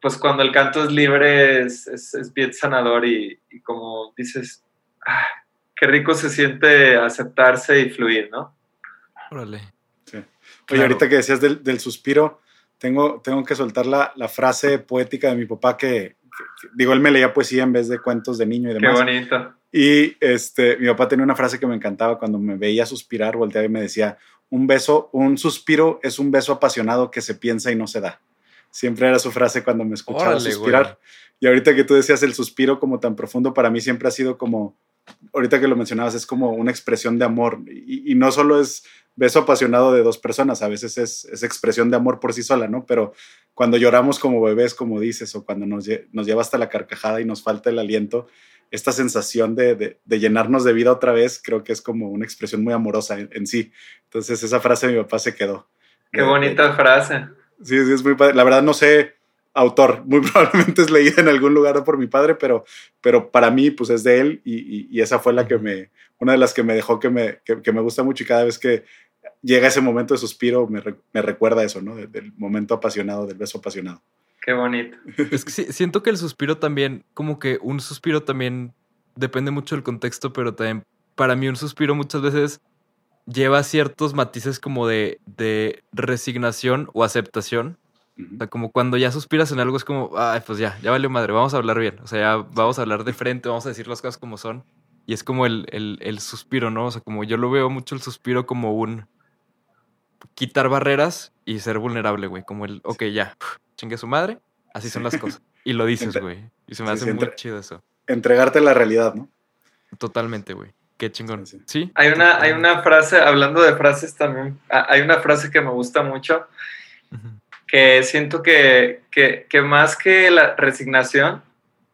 pues cuando el canto es libre es, es- es bien sanador y, y como dices, ah, qué rico se siente aceptarse y fluir, ¿no? Órale. Oye, ahorita que decías del, del suspiro, tengo, tengo que soltar la, la frase poética de mi papá que, que- que- digo, él me leía poesía en vez de cuentos de niño y Qué demás. bonito. Y este, mi papá tenía una frase que me encantaba cuando me veía suspirar, volteaba y me decía, un beso, un suspiro es un beso apasionado que se piensa y no se da. Siempre era su frase cuando me escuchaba Órale, suspirar. güey. Y ahorita que tú decías el suspiro como tan profundo, para mí siempre ha sido como, ahorita que lo mencionabas, es como una expresión de amor. Y, y no solo es beso apasionado de dos personas, a veces es, es expresión de amor por sí sola, ¿no? Pero cuando lloramos como bebés, como dices, o cuando nos, nos lleva hasta la carcajada y nos falta el aliento, esta sensación de, de- de llenarnos de vida otra vez, creo que es como una expresión muy amorosa en, en sí. Entonces esa frase de mi papá se quedó. Qué De- de- bonita frase. Sí, sí, es muy padre. La verdad no sé autor, muy *laughs* probablemente es leída en algún lugar por mi padre, pero, pero para mí pues es de él y, y- y esa fue la que me, una de las que me dejó que me, que, que me gusta mucho y cada vez que llega ese momento de suspiro me, re- me recuerda eso, ¿no? De- del momento apasionado, del beso apasionado. Qué bonito. Es que sí, siento que el suspiro también, como que un suspiro también depende mucho del contexto, pero también para mí un suspiro muchas veces lleva ciertos matices como de, de resignación o aceptación. O sea, como cuando ya suspiras en algo es como, ay, pues ya, ya valió madre, vamos a hablar bien. O sea, ya vamos a hablar de frente, vamos a decir las cosas como son. Y es como el, el, el suspiro, ¿no? O sea, como yo lo veo mucho el suspiro como un quitar barreras y ser vulnerable, güey. Como el, ok, ya, chingue su madre, así son las cosas. Y lo dices, güey. Y se me sí, hace sí, muy entre- chido eso. Entregarte la realidad, ¿no? Totalmente, güey. Qué chingón. Sí, sí. Sí. Hay una, hay una frase, hablando de frases también, ah, hay una frase que me gusta mucho. Que siento que, que, que más que la resignación,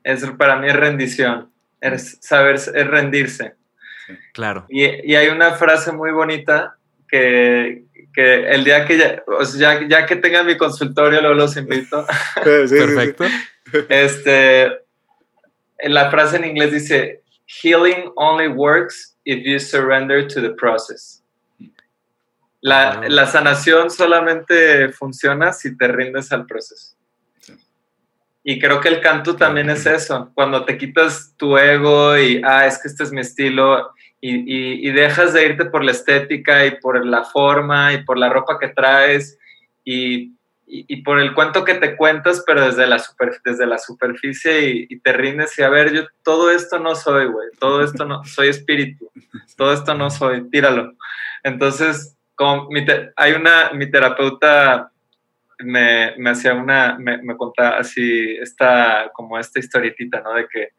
es para mí es rendición, es saber, es rendirse. Claro. Y, y hay una frase muy bonita que, que el día que ya, o sea, ya, ya que tengan mi consultorio, luego los invito. *laughs* Sí. Perfecto. Este, la frase en inglés dice, healing only works if you surrender to the process. La, Wow. la sanación solamente funciona si te rindes al proceso. Sí. Y creo que el canto también es eso, cuando te quitas tu ego y, ah, es que este es mi estilo, y, y- y dejas de irte por la estética y por la forma y por la ropa que traes y, y- y por el cuento que te cuentas, pero desde la, super- desde la superficie y, y te rindes y a ver, yo todo esto no soy, güey, todo esto no, soy espíritu, todo esto no soy, tíralo. Entonces, como mi hay una, mi terapeuta me, me hacía una, me, me contaba así, esta, como esta historietita, ¿no? De que,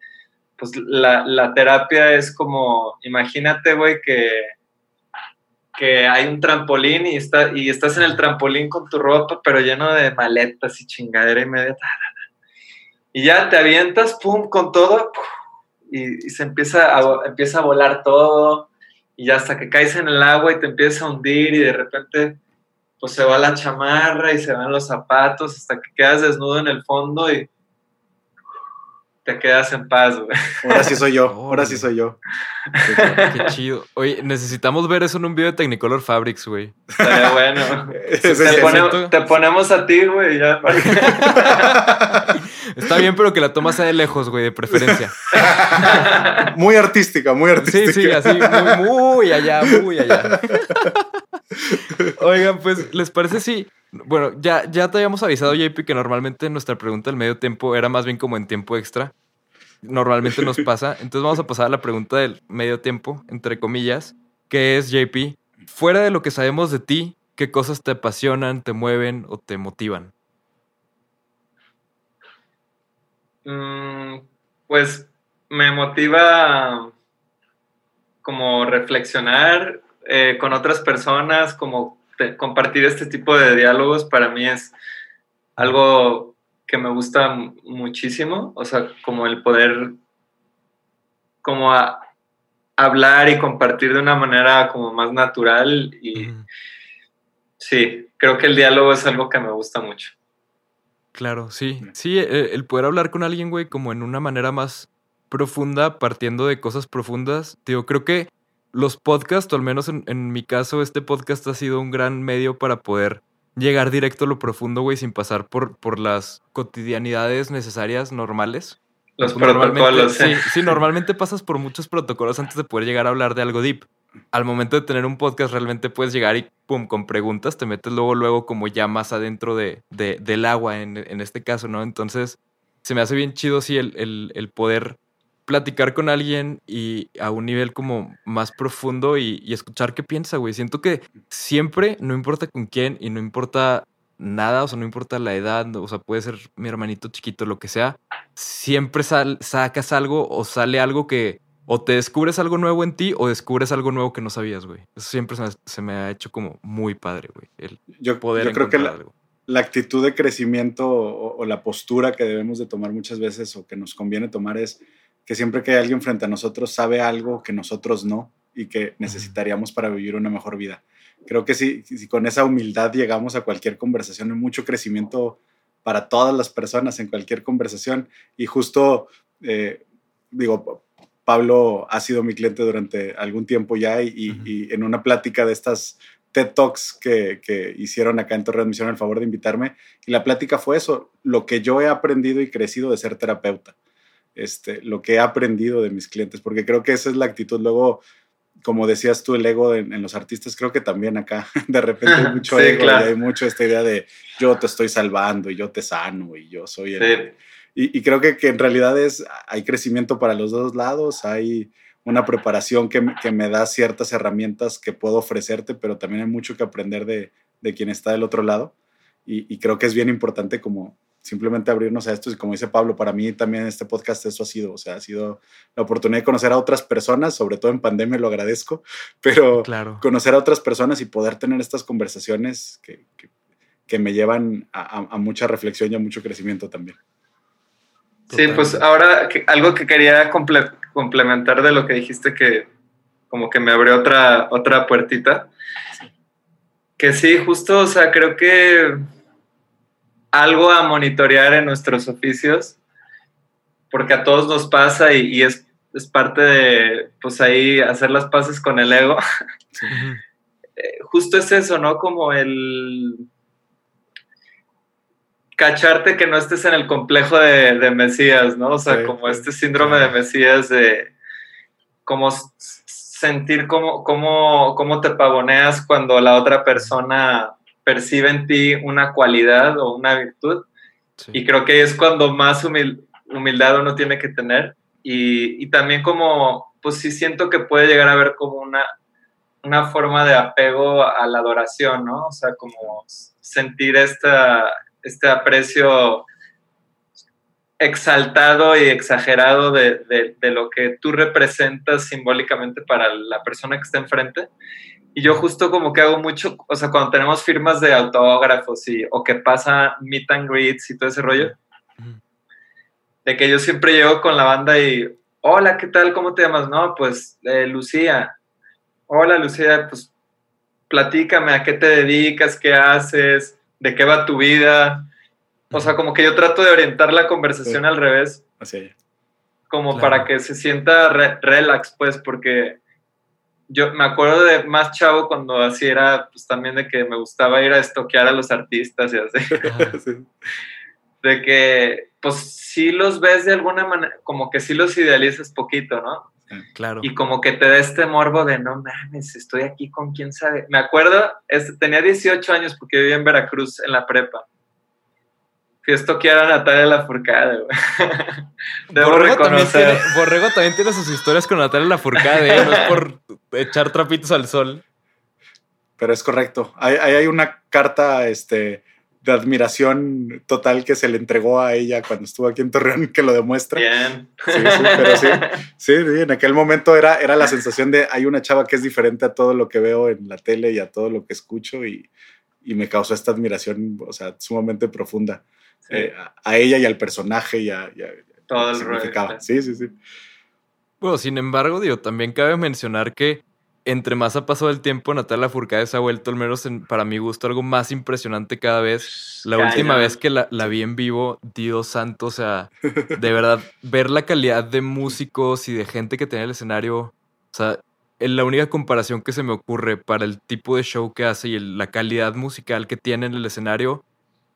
pues, la, la terapia es como, imagínate, güey, que, que hay un trampolín y, está, y estás en el trampolín con tu ropa, pero lleno de maletas y chingadera y media. Y ya te avientas, pum, con todo, y, y se empieza a, empieza a volar todo, y ya hasta que caes en el agua y te empieza a hundir y de repente pues se va la chamarra y se van los zapatos hasta que quedas desnudo en el fondo y te quedas en paz, güey. Ahora sí soy yo, *laughs* ahora sí soy yo. Qué chido. Oye, necesitamos ver eso en un video de Technicolor Fabrics, güey. Estaría bueno. *laughs* Pone- te ponemos a ti, güey, ya. *laughs* Está bien, pero que la toma sea de lejos, güey, de preferencia. *laughs* muy artística, muy artística. Sí, sí, así, muy, muy allá, muy allá. Oigan, pues, ¿les parece si... Bueno, ya, ya te habíamos avisado, JP, que normalmente nuestra pregunta del medio tiempo era más bien como en tiempo extra. Normalmente nos pasa. Entonces vamos a pasar a la pregunta del medio tiempo, entre comillas, que es, JP, fuera de lo que sabemos de ti, ¿qué cosas te apasionan, te mueven o te motivan? Mm, pues me motiva como reflexionar eh, con otras personas, como te- compartir este tipo de diálogos para mí es algo que me gusta muchísimo, o sea, como el poder como a- hablar y compartir de una manera como más natural y sí, creo que el diálogo es algo que me gusta mucho. Claro, sí. Sí, eh, el poder hablar con alguien, güey, como en una manera más profunda, partiendo de cosas profundas. Digo, creo que los podcasts, o al menos en, en mi caso, este podcast ha sido un gran medio para poder llegar directo a lo profundo, güey, sin pasar por, por las cotidianidades necesarias normales. Los Normalmente- protocolos. Sí, ¿eh? sí, normalmente pasas por muchos protocolos antes de poder llegar a hablar de algo deep. Al momento de tener un podcast, realmente puedes llegar y, pum, con preguntas, te metes luego, luego, como ya más adentro de, de- del agua, en, en este caso, ¿no? Entonces, se me hace bien chido, sí, el, el- poder platicar con alguien y a un nivel como más profundo y, y escuchar qué piensa, güey. Siento que siempre, no importa con quién y no importa nada, o sea, no importa la edad, o sea, puede ser mi hermanito chiquito, lo que sea, siempre sal- sacas algo o sale algo que o te descubres algo nuevo en ti o descubres algo nuevo que no sabías, güey. Eso siempre se me, se me ha hecho como muy padre, güey. El Yo, poder yo creo que la, algo. la actitud de crecimiento o, o la postura que debemos de tomar muchas veces o que nos conviene tomar es que siempre que hay alguien frente a nosotros sabe algo que nosotros no y que necesitaríamos para vivir una mejor vida. Creo que si, si con esa humildad llegamos a cualquier conversación, hay mucho crecimiento para todas las personas en cualquier conversación. Y justo, eh, digo, Pablo ha sido mi cliente durante algún tiempo ya y, y- Ujú. y en una plática de estas TED Talks que, que hicieron acá en Torreón me hicieron el favor de invitarme y la plática fue eso, lo que yo he aprendido y crecido de ser terapeuta, este, lo que he aprendido de mis clientes, porque creo que esa es la actitud. Luego, como decías tú, el ego en, en, los artistas, creo que también acá *laughs* de repente hay mucho Sí, ego claro. y hay mucho esta idea de yo te estoy salvando y yo te sano y yo soy el... Sí. Y, y creo que, que en realidad es, hay crecimiento para los dos lados, hay una preparación que, me- que me da ciertas herramientas que puedo ofrecerte, pero también hay mucho que aprender de, de quien está del otro lado. Y, y creo que es bien importante como simplemente abrirnos a esto. Y como dice Pablo, para mí también este podcast eso ha sido, o sea, ha sido la oportunidad de conocer a otras personas, sobre todo en pandemia lo agradezco, *laughs* pero Claro. conocer a otras personas y poder tener estas conversaciones que, que, que me llevan a, a- a mucha reflexión y a mucho crecimiento también. Sí, pues ahora que- algo que quería comple- complementar de lo que dijiste que como que me abrió otra, otra puertita. Que sí, justo, o sea, creo que algo a monitorear en nuestros oficios, porque a todos nos pasa y, y es, es parte de, pues ahí, hacer las paces con el ego. Ujú. *laughs* Eh, justo es eso, ¿no? Como el cacharte que no estés en el complejo de, de Mesías, ¿no? O sea, Sí, como sí, este síndrome de Mesías de como sentir cómo, cómo, cómo te pavoneas cuando la otra persona percibe en ti una cualidad o una virtud. Sí. Y creo que es cuando más humil- humildad uno tiene que tener. Y, y también como, pues sí siento que puede llegar a ver como una, una forma de apego a la adoración, ¿no? O sea, como sentir esta, este aprecio exaltado y exagerado de, de- de lo que tú representas simbólicamente para la persona que está enfrente. Y yo justo como que hago mucho, o sea, cuando tenemos firmas de autógrafos y, o que pasa meet and greets y todo ese rollo, de que yo siempre llego con la banda y, hola, ¿qué tal? ¿Cómo te llamas? No, pues eh, Lucía. Hola, Lucía, pues platícame, ¿a qué te dedicas? ¿Qué haces? ¿De qué va tu vida? O sea, como que yo trato de orientar la conversación Sí. al revés, Así es. como Claro. para que se sienta re- relax, pues, porque yo me acuerdo de más chavo cuando así era, pues también de que me gustaba ir a estoquear a los artistas y así. *laughs* Sí. de que pues sí los ves de alguna manera, como que sí los idealizas poquito, ¿no? Claro. Y como que te da este morbo de no mames, estoy aquí con quién sabe. Me acuerdo, este, tenía 18 años porque vivía en Veracruz en la prepa. Fui a estoquear a Natalia Lafourcade, güey. *laughs* Debo Borrego también, reconocer. tiene, Borrego también tiene sus historias con Natalia Lafourcade, ¿eh? no es por echar trapitos al sol. Pero es correcto. Hay, hay hay una carta este, de admiración total que se le entregó a ella cuando estuvo aquí en Torreón que lo demuestra. Bien. Sí, sí, pero sí. *laughs* Sí, sí, en aquel momento era, era la sensación de hay una chava que es diferente a todo lo que veo en la tele y a todo lo que escucho y, y me causó esta admiración, o sea, sumamente profunda Sí, eh, a, a ella y al personaje y a, y a- todo lo el que rollo. Sí, sí, sí. Bueno, sin embargo, digo, también cabe mencionar que entre más ha pasado el tiempo, Natalia Lafourcade se ha vuelto, al menos en- para mi gusto, algo más impresionante cada vez. La última vez que la, la vi en vivo, Dios santo, o sea, de verdad, ver la calidad de músicos y de gente que tenía el escenario, o sea, la única comparación que se me ocurre para el tipo de show que hace y el- la calidad musical que tiene en el escenario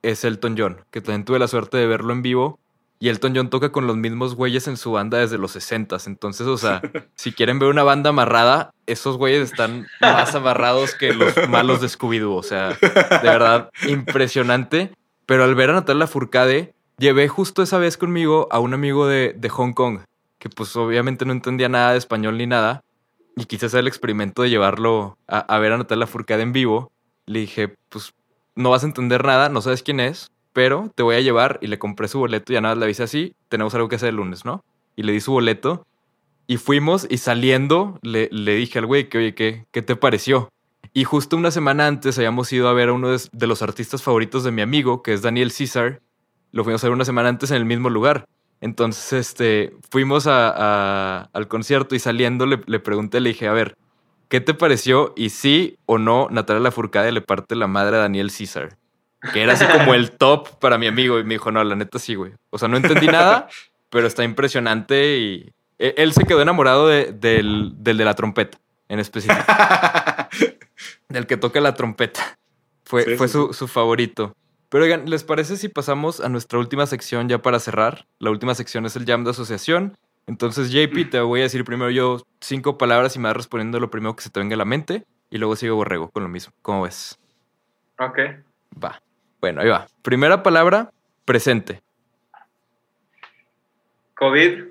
es Elton John, que también tuve la suerte de verlo en vivo. Y Elton John toca con los mismos güeyes en su banda desde los 60 Entonces, o sea, *laughs* si quieren ver una banda amarrada, esos güeyes están más amarrados que los malos de Scooby-Doo. O sea, de verdad, impresionante. Pero al ver a Natalia Furcade, llevé justo esa vez conmigo a un amigo de, de Hong Kong, que pues obviamente no entendía nada de español ni nada. Y quise hacer el experimento de llevarlo a, a ver a Natalia Furcade en vivo. Le dije, pues no vas a entender nada, no sabes quién es, pero te voy a llevar y le compré su boleto y nada más le avisé así, tenemos algo que hacer el lunes, ¿no? Y le di su boleto y fuimos y saliendo le, le dije al güey que, oye, ¿qué, ¿qué te pareció? Y justo una semana antes habíamos ido a ver a uno de, los artistas favoritos de mi amigo, que es Daniel César. Lo fuimos a ver una semana antes en el mismo lugar. Entonces, este, fuimos a- a- al concierto y saliendo le, le pregunté, le dije, a ver, ¿qué te pareció? Y sí o no, Natalia Lafourcade le parte la madre a Daniel César. Que era así como el top para mi amigo. Y me dijo, no, la neta sí, güey. O sea, no entendí nada, *laughs* pero está impresionante y e- él se quedó enamorado de- del, del de la trompeta, en específico. *laughs* del que toca la trompeta. Fue, Sí, fue sí, su, su favorito. Pero oigan, ¿les parece si pasamos a nuestra última sección ya para cerrar? La última sección es el Jam de Asociación. Entonces, JP, te voy a decir primero yo cinco palabras y me vas respondiendo lo primero que se te venga a la mente. Y luego sigo Borrego con lo mismo. ¿Cómo ves? Ok. Va. Bueno, ahí va. Primera palabra, presente. COVID.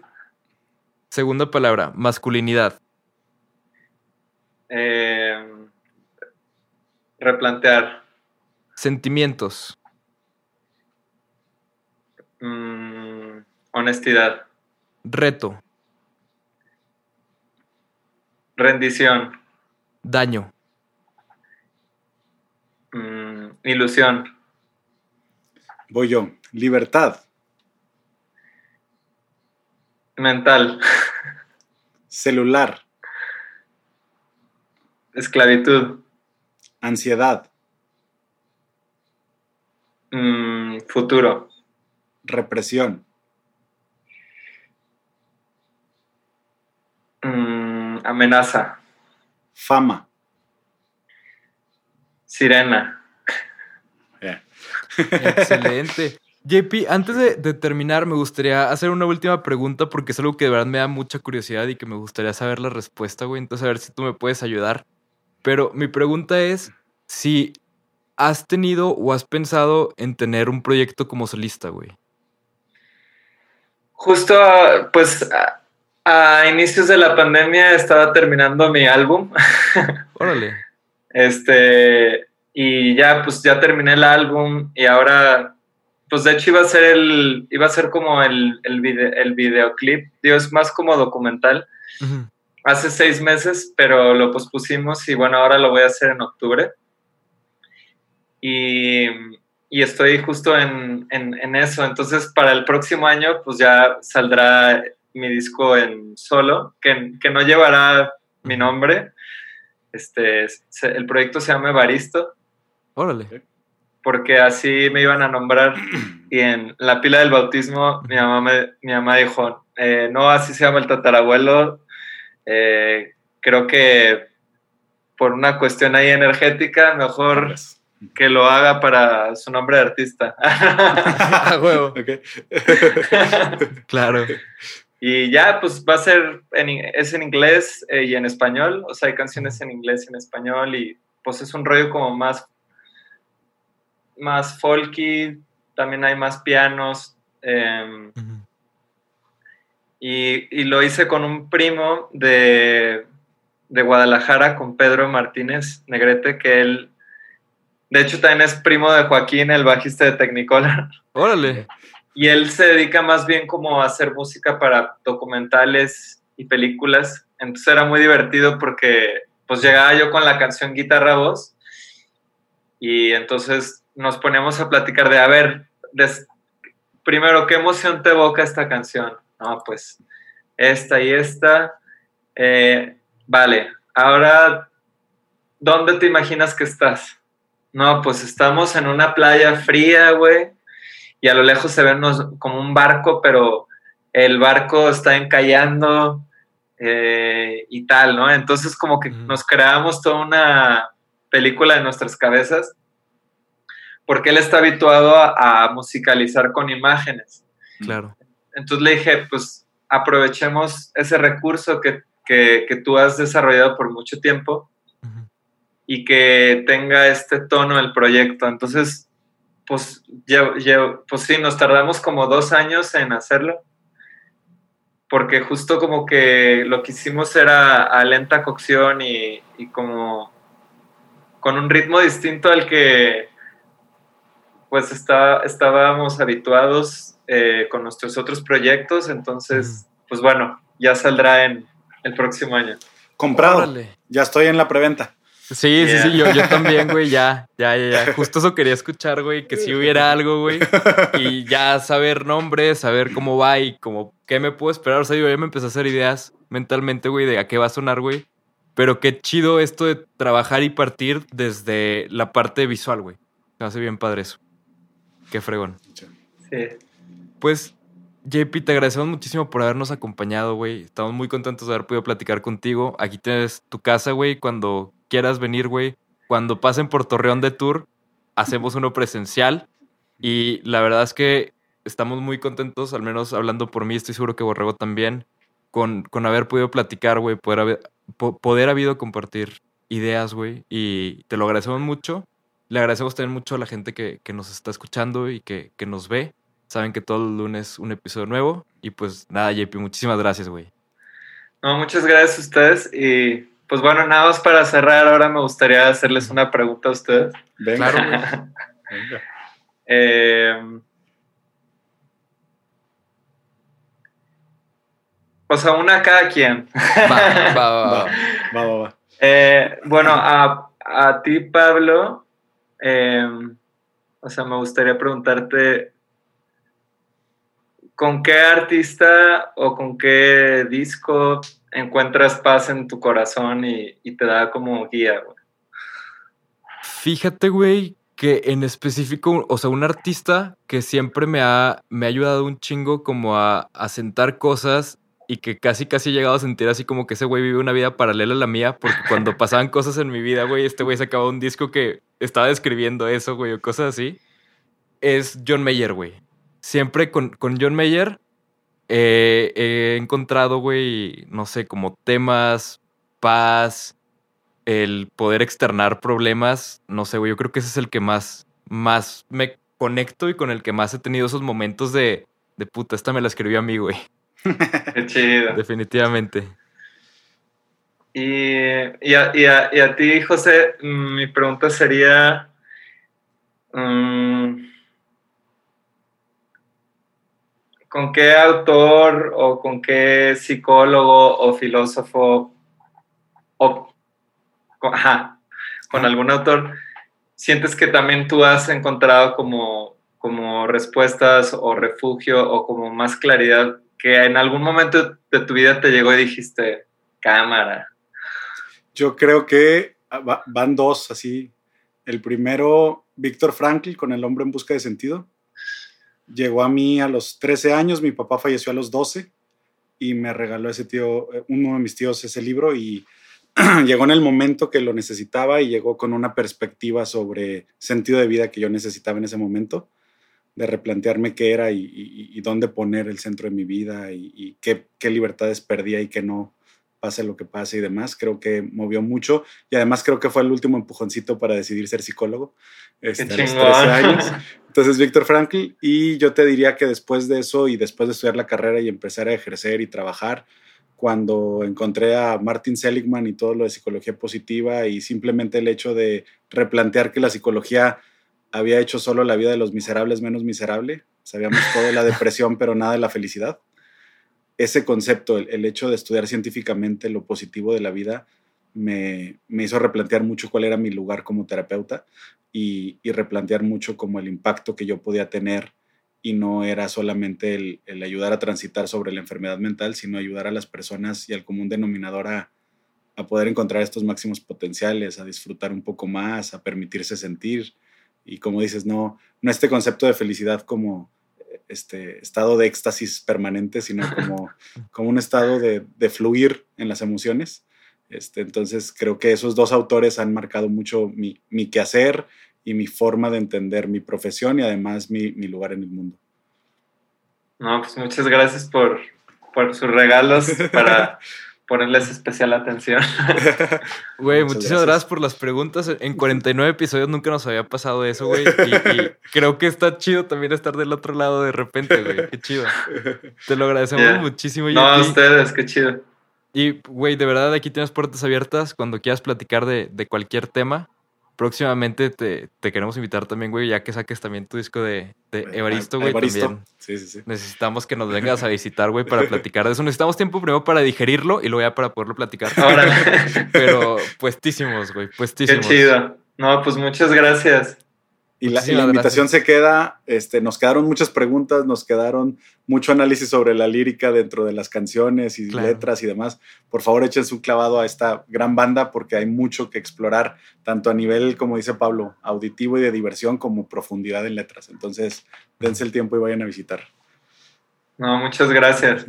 Segunda palabra, masculinidad. eh, replantear. Sentimientos. mm, honestidad. Reto. Rendición. Daño. mm, ilusión. Voy yo. Libertad, Mental. celular, Esclavitud. ansiedad, mm, futuro. represión, mm, amenaza. fama. Sirena. Excelente. JP, antes de, de terminar, me gustaría hacer una última pregunta porque es algo que de verdad me da mucha curiosidad y que me gustaría saber la respuesta, güey. Entonces, a ver si tú me puedes ayudar. Pero mi pregunta es si has tenido o has pensado en tener un proyecto como solista, güey. Justo, pues, a, a inicios de la pandemia estaba terminando mi álbum. *laughs* Órale. Este, y ya, pues, ya terminé el álbum y ahora, pues, de hecho iba a ser el, iba a ser como el, el, vide- el videoclip, digo, es más como documental, hace seis meses, pero lo pospusimos y bueno, ahora lo voy a hacer en octubre. Y, y estoy justo en, en, en eso. Entonces, para el próximo año, pues ya saldrá mi disco en solo, que, que no llevará mi nombre. Este, el proyecto se llama Evaristo, Órale. porque así me iban a nombrar. *clears throat* Y en la pila del bautismo, mi mamá, me- mi mamá dijo, eh, no, así se llama el tatarabuelo. Eh, creo que por una cuestión ahí energética, mejor pues, que lo haga para su nombre de artista. *laughs* A huevo. *laughs* Claro. y ya, pues va a ser, en, in- es en inglés eh, y en español, o sea, hay canciones en inglés y en español y pues es un rollo como más, más folky, también hay más pianos. em, y, y lo hice con un primo de, de Guadalajara, con Pedro Martínez Negrete, que él, de hecho, también es primo de Joaquín, el bajista de Technicolor. *laughs* Órale. Y él se dedica más bien como a hacer música para documentales y películas. Entonces era muy divertido porque pues llegaba yo con la canción guitarra voz y entonces nos poníamos a platicar de, a ver, des- primero, ¿qué emoción te evoca esta canción? No, pues esta y esta. Eh, vale, ahora, ¿dónde te imaginas que estás? No, pues estamos en una playa fría, güey y a lo lejos se ve unos- como un barco, pero el barco está encallando eh, y tal, ¿no? Entonces como que nos creamos toda una película en nuestras cabezas, porque él está habituado a, a musicalizar con imágenes. Claro. Entonces le dije, pues aprovechemos ese recurso que, que, que tú has desarrollado por mucho tiempo Ujú. y que tenga este tono el proyecto. Entonces, pues, lle- lle- pues sí, nos tardamos como dos años en hacerlo, porque justo como que lo que hicimos era a lenta cocción y, y como con un ritmo distinto al que pues está, estábamos habituados eh, con nuestros otros proyectos, entonces, pues bueno, ya saldrá en el próximo año. Comprado. Órale. Ya estoy en la preventa. Sí, sí, sí, yo, yo también, güey, ya, ya, ya, ya. *laughs* Justo eso quería escuchar, güey, que si hubiera algo, güey. Y ya saber nombres, saber cómo va y como qué me puedo esperar. O sea, yo ya me empecé a hacer ideas mentalmente, güey, de a qué va a sonar, güey. Pero qué chido esto de trabajar y partir desde la parte visual, güey. Me hace bien padre eso. Qué fregón. Sí. Pues, JP, te agradecemos muchísimo por habernos acompañado, güey. Estamos muy contentos de haber podido platicar contigo. Aquí tienes tu casa, güey. Cuando quieras venir, güey. Cuando pasen por Torreón de Tour, hacemos uno presencial. Y la verdad es que estamos muy contentos, al menos hablando por mí, estoy seguro que Borrego también, con, con haber podido platicar, güey, poder haber, po- poder habido compartir ideas, güey. Y te lo agradecemos mucho. Le agradecemos también mucho a la gente que, que nos está escuchando y que, que nos ve. Saben que todos los lunes un episodio nuevo. Y pues nada, JP, muchísimas gracias, güey. No, muchas gracias a ustedes. Y pues bueno, nada más para cerrar, ahora me gustaría hacerles una pregunta a ustedes. Venga, Claro, *laughs* venga. Eh, o sea, una a cada quien. Va, va, va, Va, va. va, va, va. Eh, bueno, a, a ti, Pablo, eh, o sea, me gustaría preguntarte, ¿con qué artista o con qué disco encuentras paz en tu corazón y, y te da como guía? güey? Fíjate, güey, que en específico, o sea, un artista que siempre me ha, me ha ayudado un chingo como a, a sentar cosas y que casi, casi he llegado a sentir así como que ese güey vive una vida paralela a la mía, porque cuando *laughs* pasaban cosas en mi vida, güey, este güey sacaba un disco que estaba describiendo eso, güey, o cosas así, es John Mayer, güey. Siempre con, con John Mayer eh, he encontrado, güey, no sé, como temas, paz, el poder externar problemas, no sé, güey, yo creo que ese es el que más, más me conecto y con el que más he tenido esos momentos de, de puta, esta me la escribió a mí, güey, *laughs* Qué chido. definitivamente. Y, y, a, y a- y a ti, José, mm, mi pregunta sería, mm, ¿con qué autor o con qué psicólogo o filósofo o con, ajá, con algún autor sientes que también tú has encontrado como, como respuestas o refugio o como más claridad que en algún momento de tu vida te llegó y dijiste, cámara? Yo creo que ah, va- van dos así. El primero, Víctor Frankl con El hombre en busca de sentido. Llegó a mí a los 13 años, mi papá falleció a los 12 y me regaló ese tío, eh, uno de mis tíos ese libro y *clears throat* llegó en el momento que lo necesitaba y llegó con una perspectiva sobre sentido de vida que yo necesitaba en ese momento, de replantearme qué era y, dónde poner el centro de mi vida y, y qué, qué libertades perdía y qué no, pase lo que pase y demás. Creo que movió mucho y además creo que fue el último empujoncito para decidir ser psicólogo este, a los chingón. 13 años. *laughs* Entonces, Víctor Frankl, y yo te diría que después de eso y después de estudiar la carrera y empezar a ejercer y trabajar, cuando encontré a Martin Seligman y todo lo de psicología positiva y simplemente el hecho de replantear que la psicología había hecho solo la vida de los miserables menos miserable, sabíamos todo de la *laughs* depresión, pero nada de la felicidad. Ese concepto, el, el hecho de estudiar científicamente lo positivo de la vida, me, me hizo replantear mucho cuál era mi lugar como terapeuta y, y replantear mucho como el impacto que yo podía tener y no era solamente el, el ayudar a transitar sobre la enfermedad mental, sino ayudar a las personas y al común denominador a, a poder encontrar estos máximos potenciales, a disfrutar un poco más, a permitirse sentir. Y como dices, no, no este concepto de felicidad como este estado de éxtasis permanente, sino *laughs* como, como un estado de, de fluir en las emociones. Este, entonces creo que esos dos autores han marcado mucho mi, mi quehacer y mi forma de entender mi profesión y además mi, mi lugar en el mundo. No, pues muchas gracias por, por sus regalos para *laughs* ponerles especial atención. *laughs* Güey, muchísimas gracias. gracias. por las preguntas. En 49 episodios nunca nos había pasado eso, güey. Y, y creo que está chido también estar del otro lado de repente, güey. Qué chido. *laughs* Te lo agradecemos Yeah. muchísimo, No, a ustedes, qué chido. Y, güey, de verdad, aquí tienes puertas abiertas cuando quieras platicar de, de cualquier tema. Próximamente te, te queremos invitar también, güey, ya que saques también tu disco de, de Evaristo, güey. Evaristo. También Sí, sí, sí. necesitamos que nos vengas a *laughs* visitar, güey, para platicar de eso. Necesitamos tiempo primero para digerirlo y luego ya para poderlo platicar. *laughs* Órale. Pero puestísimos, güey, qué puestísimos. chido. No, pues muchas gracias. Y la, y la invitación gracias. se queda, este, nos quedaron muchas preguntas, nos quedaron mucho análisis sobre la lírica dentro de las canciones y Claro. letras y demás. Por favor, échense un clavado a esta gran banda porque hay mucho que explorar, tanto a nivel, como dice Pablo, auditivo y de diversión, como profundidad en letras. Entonces, dense el tiempo y vayan a visitar. No, muchas gracias.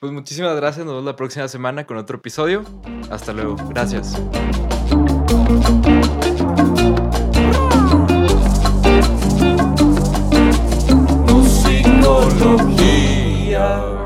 Pues muchísimas gracias. Nos vemos la próxima semana con otro episodio. Hasta luego. Gracias. no outro dia.